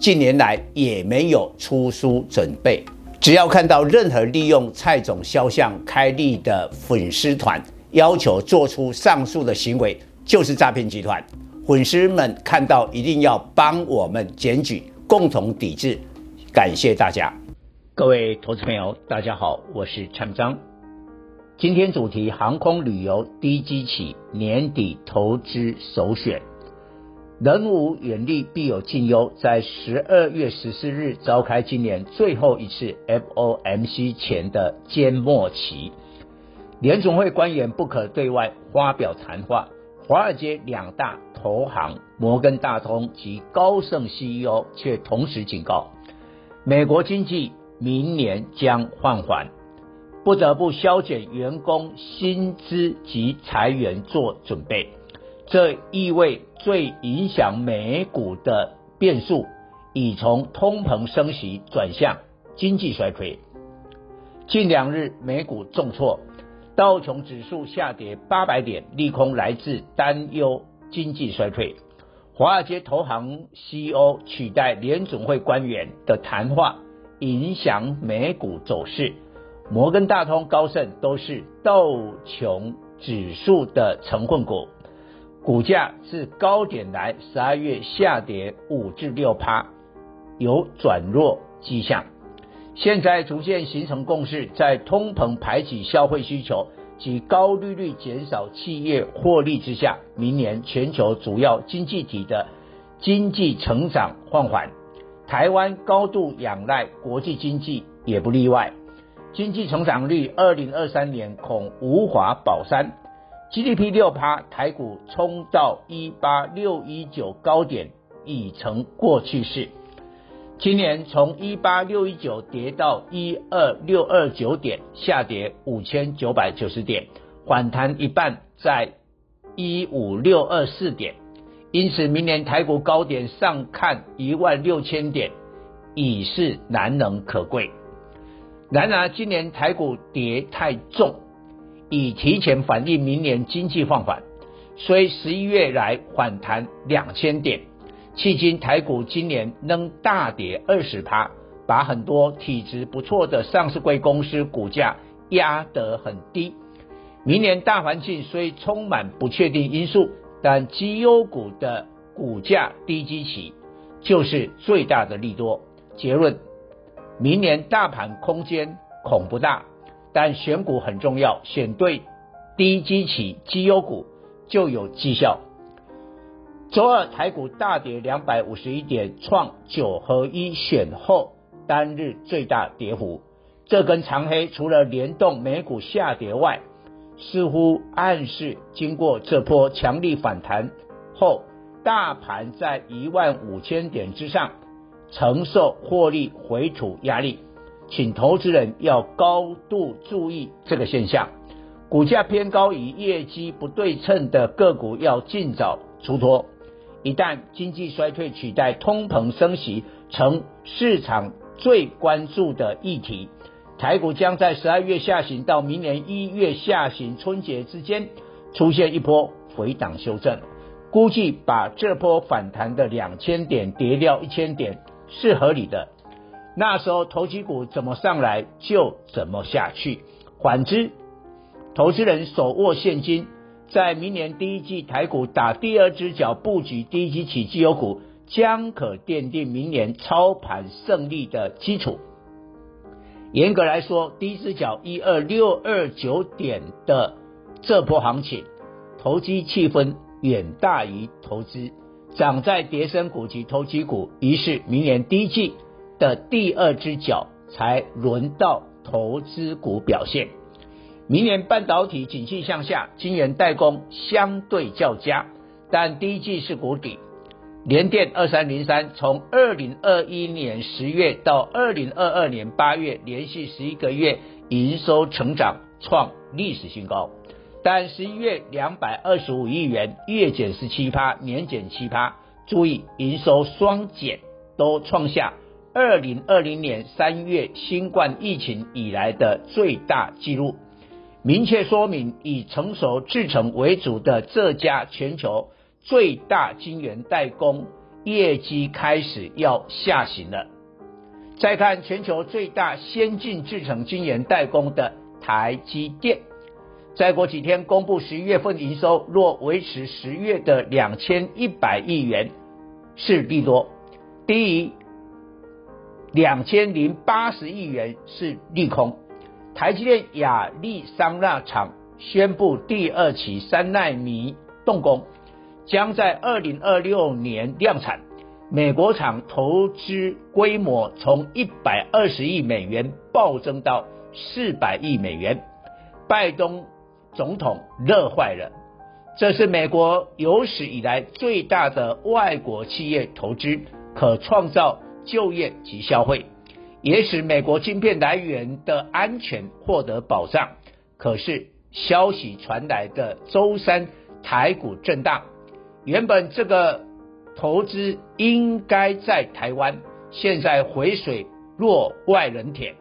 近年来也没有出书准备。只要看到任何利用蔡总肖像开立的粉丝团，要求做出上述的行为，就是诈骗集团。粉丝们看到一定要帮我们检举，共同抵制。感谢大家。各位投资朋友，大家好，我是陈章。今天主题：航空旅游低基企年底投资首选。人无远虑，必有近忧。在十二月十四日召开今年最后一次 FOMC 前的缄默期，联总会官员不可对外发表谈话。华尔街两大投行摩根大通及高盛 CEO 却同时警告，美国经济。明年将放缓，不得不削减员工薪资及裁员做准备。这意味最影响美股的变数已从通膨升息转向经济衰退。近两日美股重挫，道琼指数下跌八百点，利空来自担忧经济衰退。华尔街投行 CEO 取代联总会官员的谈话。影响美股走势，摩根大通、高盛都是道琼指数的成分股，股价自高点来十二月下跌五至六趴，有转弱迹象。现在逐渐形成共识，在通膨排挤消费需求及高利率减少企业获利之下，明年全球主要经济体的经济成长放缓。台湾高度仰赖国际经济，也不例外。经济成长率，二零二三年恐无法保三。GDP 六趴，台股冲到一八六一九高点已成过去式。今年从一八六一九跌到一二六二九点，下跌五千九百九十点，反弹一半在一五六二四点。因此，明年台股高点上看一万六千点，已是难能可贵。然而，今年台股跌太重，已提前反映明年经济放缓。虽十一月来反弹两千点，迄今台股今年仍大跌二十趴，把很多体质不错的上市贵公司股价压得很低。明年大环境虽充满不确定因素。但绩优股的股价低基期就是最大的利多。结论：明年大盘空间恐不大，但选股很重要，选对低基期绩优股就有绩效。周二台股大跌两百五十一点，创九合一选后单日最大跌幅。这根长黑除了联动美股下跌外，似乎暗示，经过这波强力反弹后，大盘在一万五千点之上承受获利回吐压力，请投资人要高度注意这个现象。股价偏高与业绩不对称的个股要尽早出脱。一旦经济衰退取代通膨升息成市场最关注的议题。台股将在十二月下旬到明年一月下旬春节之间出现一波回档修正，估计把这波反弹的两千点跌掉一千点是合理的。那时候投机股怎么上来就怎么下去。反之，投资人手握现金，在明年第一季台股打第二只脚布局低基期绩优股，将可奠定明年操盘胜利的基础。严格来说，第一只脚一二六二九点的这波行情，投机气氛远大于投资，涨在跌升股及投机股，于是明年第一季的第二只脚才轮到投资股表现。明年半导体景气向下，晶圆代工相对较佳，但第一季是谷底，联电二三零三从二零二一年十月到二零二二年八月，连续十一个月营收成长创历史新高。但十一月两百二十五亿元，月减十七趴，年减七趴。注意，营收双减都创下二零二零年三月新冠疫情以来的最大纪录，明确说明以成熟制程为主的这家全球最大晶圆代工业绩开始要下行了。再看全球最大先进制程晶圆代工的台积电。再过几天公布十一月份营收，若维持十月的两千一百亿元是利多，低于两千零八十亿元是利空。台积电亚利桑那厂宣布第二期三奈米动工，将在二零二六年量产。美国厂投资规模从一百二十亿美元暴增到四百亿美元，拜登。总统乐坏了，这是美国有史以来最大的外国企业投资，可创造就业及消费，也使美国晶片来源的安全获得保障。可是消息传来的周三台股震荡，原本这个投资应该在台湾，现在回水落外人田，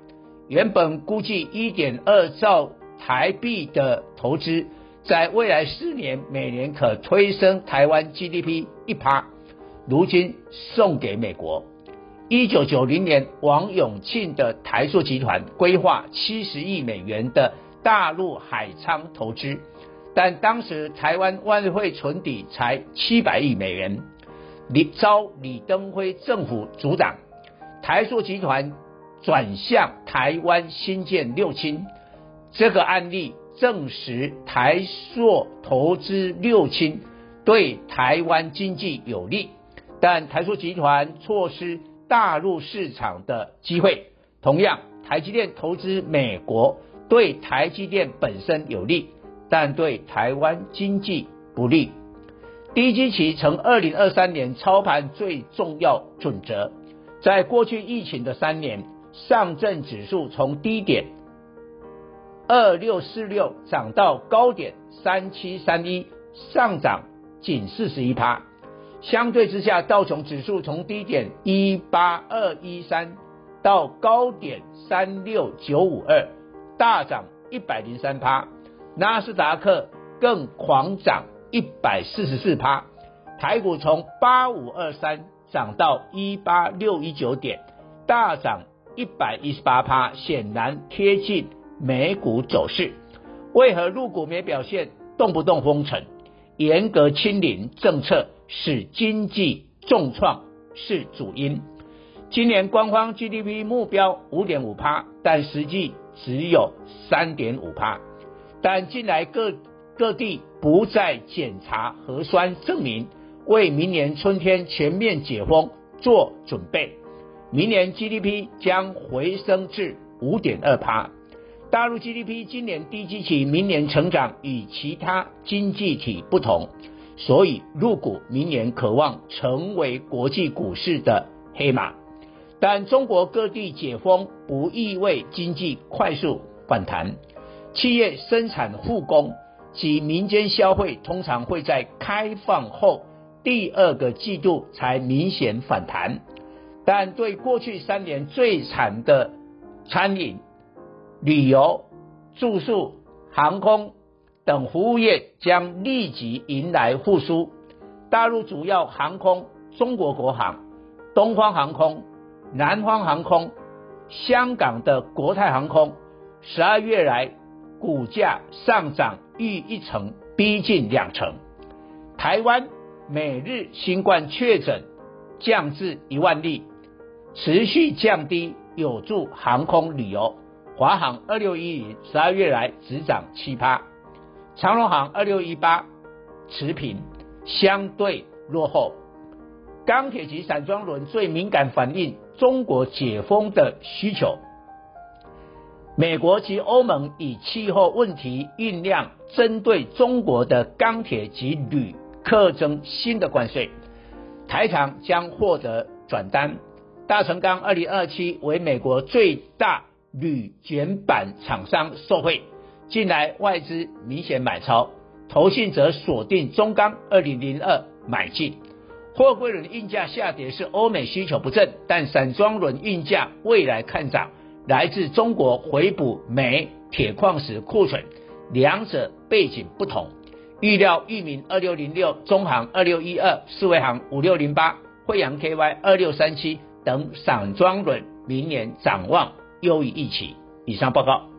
原本估计一点二兆。台币的投资，在未来四年每年可推升台湾 GDP 一趴，如今送给美国。一九九零年，王永庆的台塑集团规划七十亿美元的大陆海昌投资，但当时台湾外汇存底才七百亿美元，李遭李登辉政府阻挡，台塑集团转向台湾新建六轻。这个案例证实台塑投资六轻对台湾经济有利，但台塑集团错失大陆市场的机会。同样，台积电投资美国对台积电本身有利，但对台湾经济不利。低基期成二零二三年操盘最重要准则。在过去疫情的三年，上证指数从低点。二六四六涨到高点三七三一，上涨仅四十一趴。相对之下，道琼指数从低点一八二一三到高点三六九五二，大涨一百零三趴。纳斯达克更狂涨一百四十四趴。台股从八五二三涨到一八六一九点，大涨一百一十八趴，显然贴近。美股走势，为何入股没表现？动不动封城，严格清零政策使经济重创是主因。今年官方 GDP 目标五点五趴，但实际只有三点五趴。但近来各各地不再检查核酸证明，为明年春天全面解封做准备。明年 GDP 将回升至五点二趴。大陆 GDP 今年低基期，明年成长与其他经济体不同，所以入股明年渴望成为国际股市的黑马。但中国各地解封不意味经济快速反弹，企业生产复工及民间消费通常会在开放后第二个季度才明显反弹。但对过去三年最惨的餐饮。旅游、住宿、航空等服务业将立即迎来复苏。大陆主要航空中国国航、东方航空、南方航空、香港的国泰航空，十二月来股价上涨逾一成，逼近两成。台湾每日新冠确诊降至一万例，持续降低，有助航空旅游。华航二六一零十二月来只涨七趴，长荣航二六一八持平，相对落后。钢铁及散装轮最敏感反映中国解封的需求。美国及欧盟以气候问题酝酿针对中国的钢铁及铝课征新的关税。台厂将获得转单。大成钢二零二七为美国最大铝卷板厂商受惠，近来外资明显买超，投信则锁定中钢二零零二买进。货柜轮运价下跌是欧美需求不振，但散装轮运价未来看涨，来自中国回补镁、铁矿石库存，两者背景不同。预料裕民二六零六、中航二六一二、四维航五六零八、惠阳 KY 二六三七等散装轮明年展望优于预期。以上报告。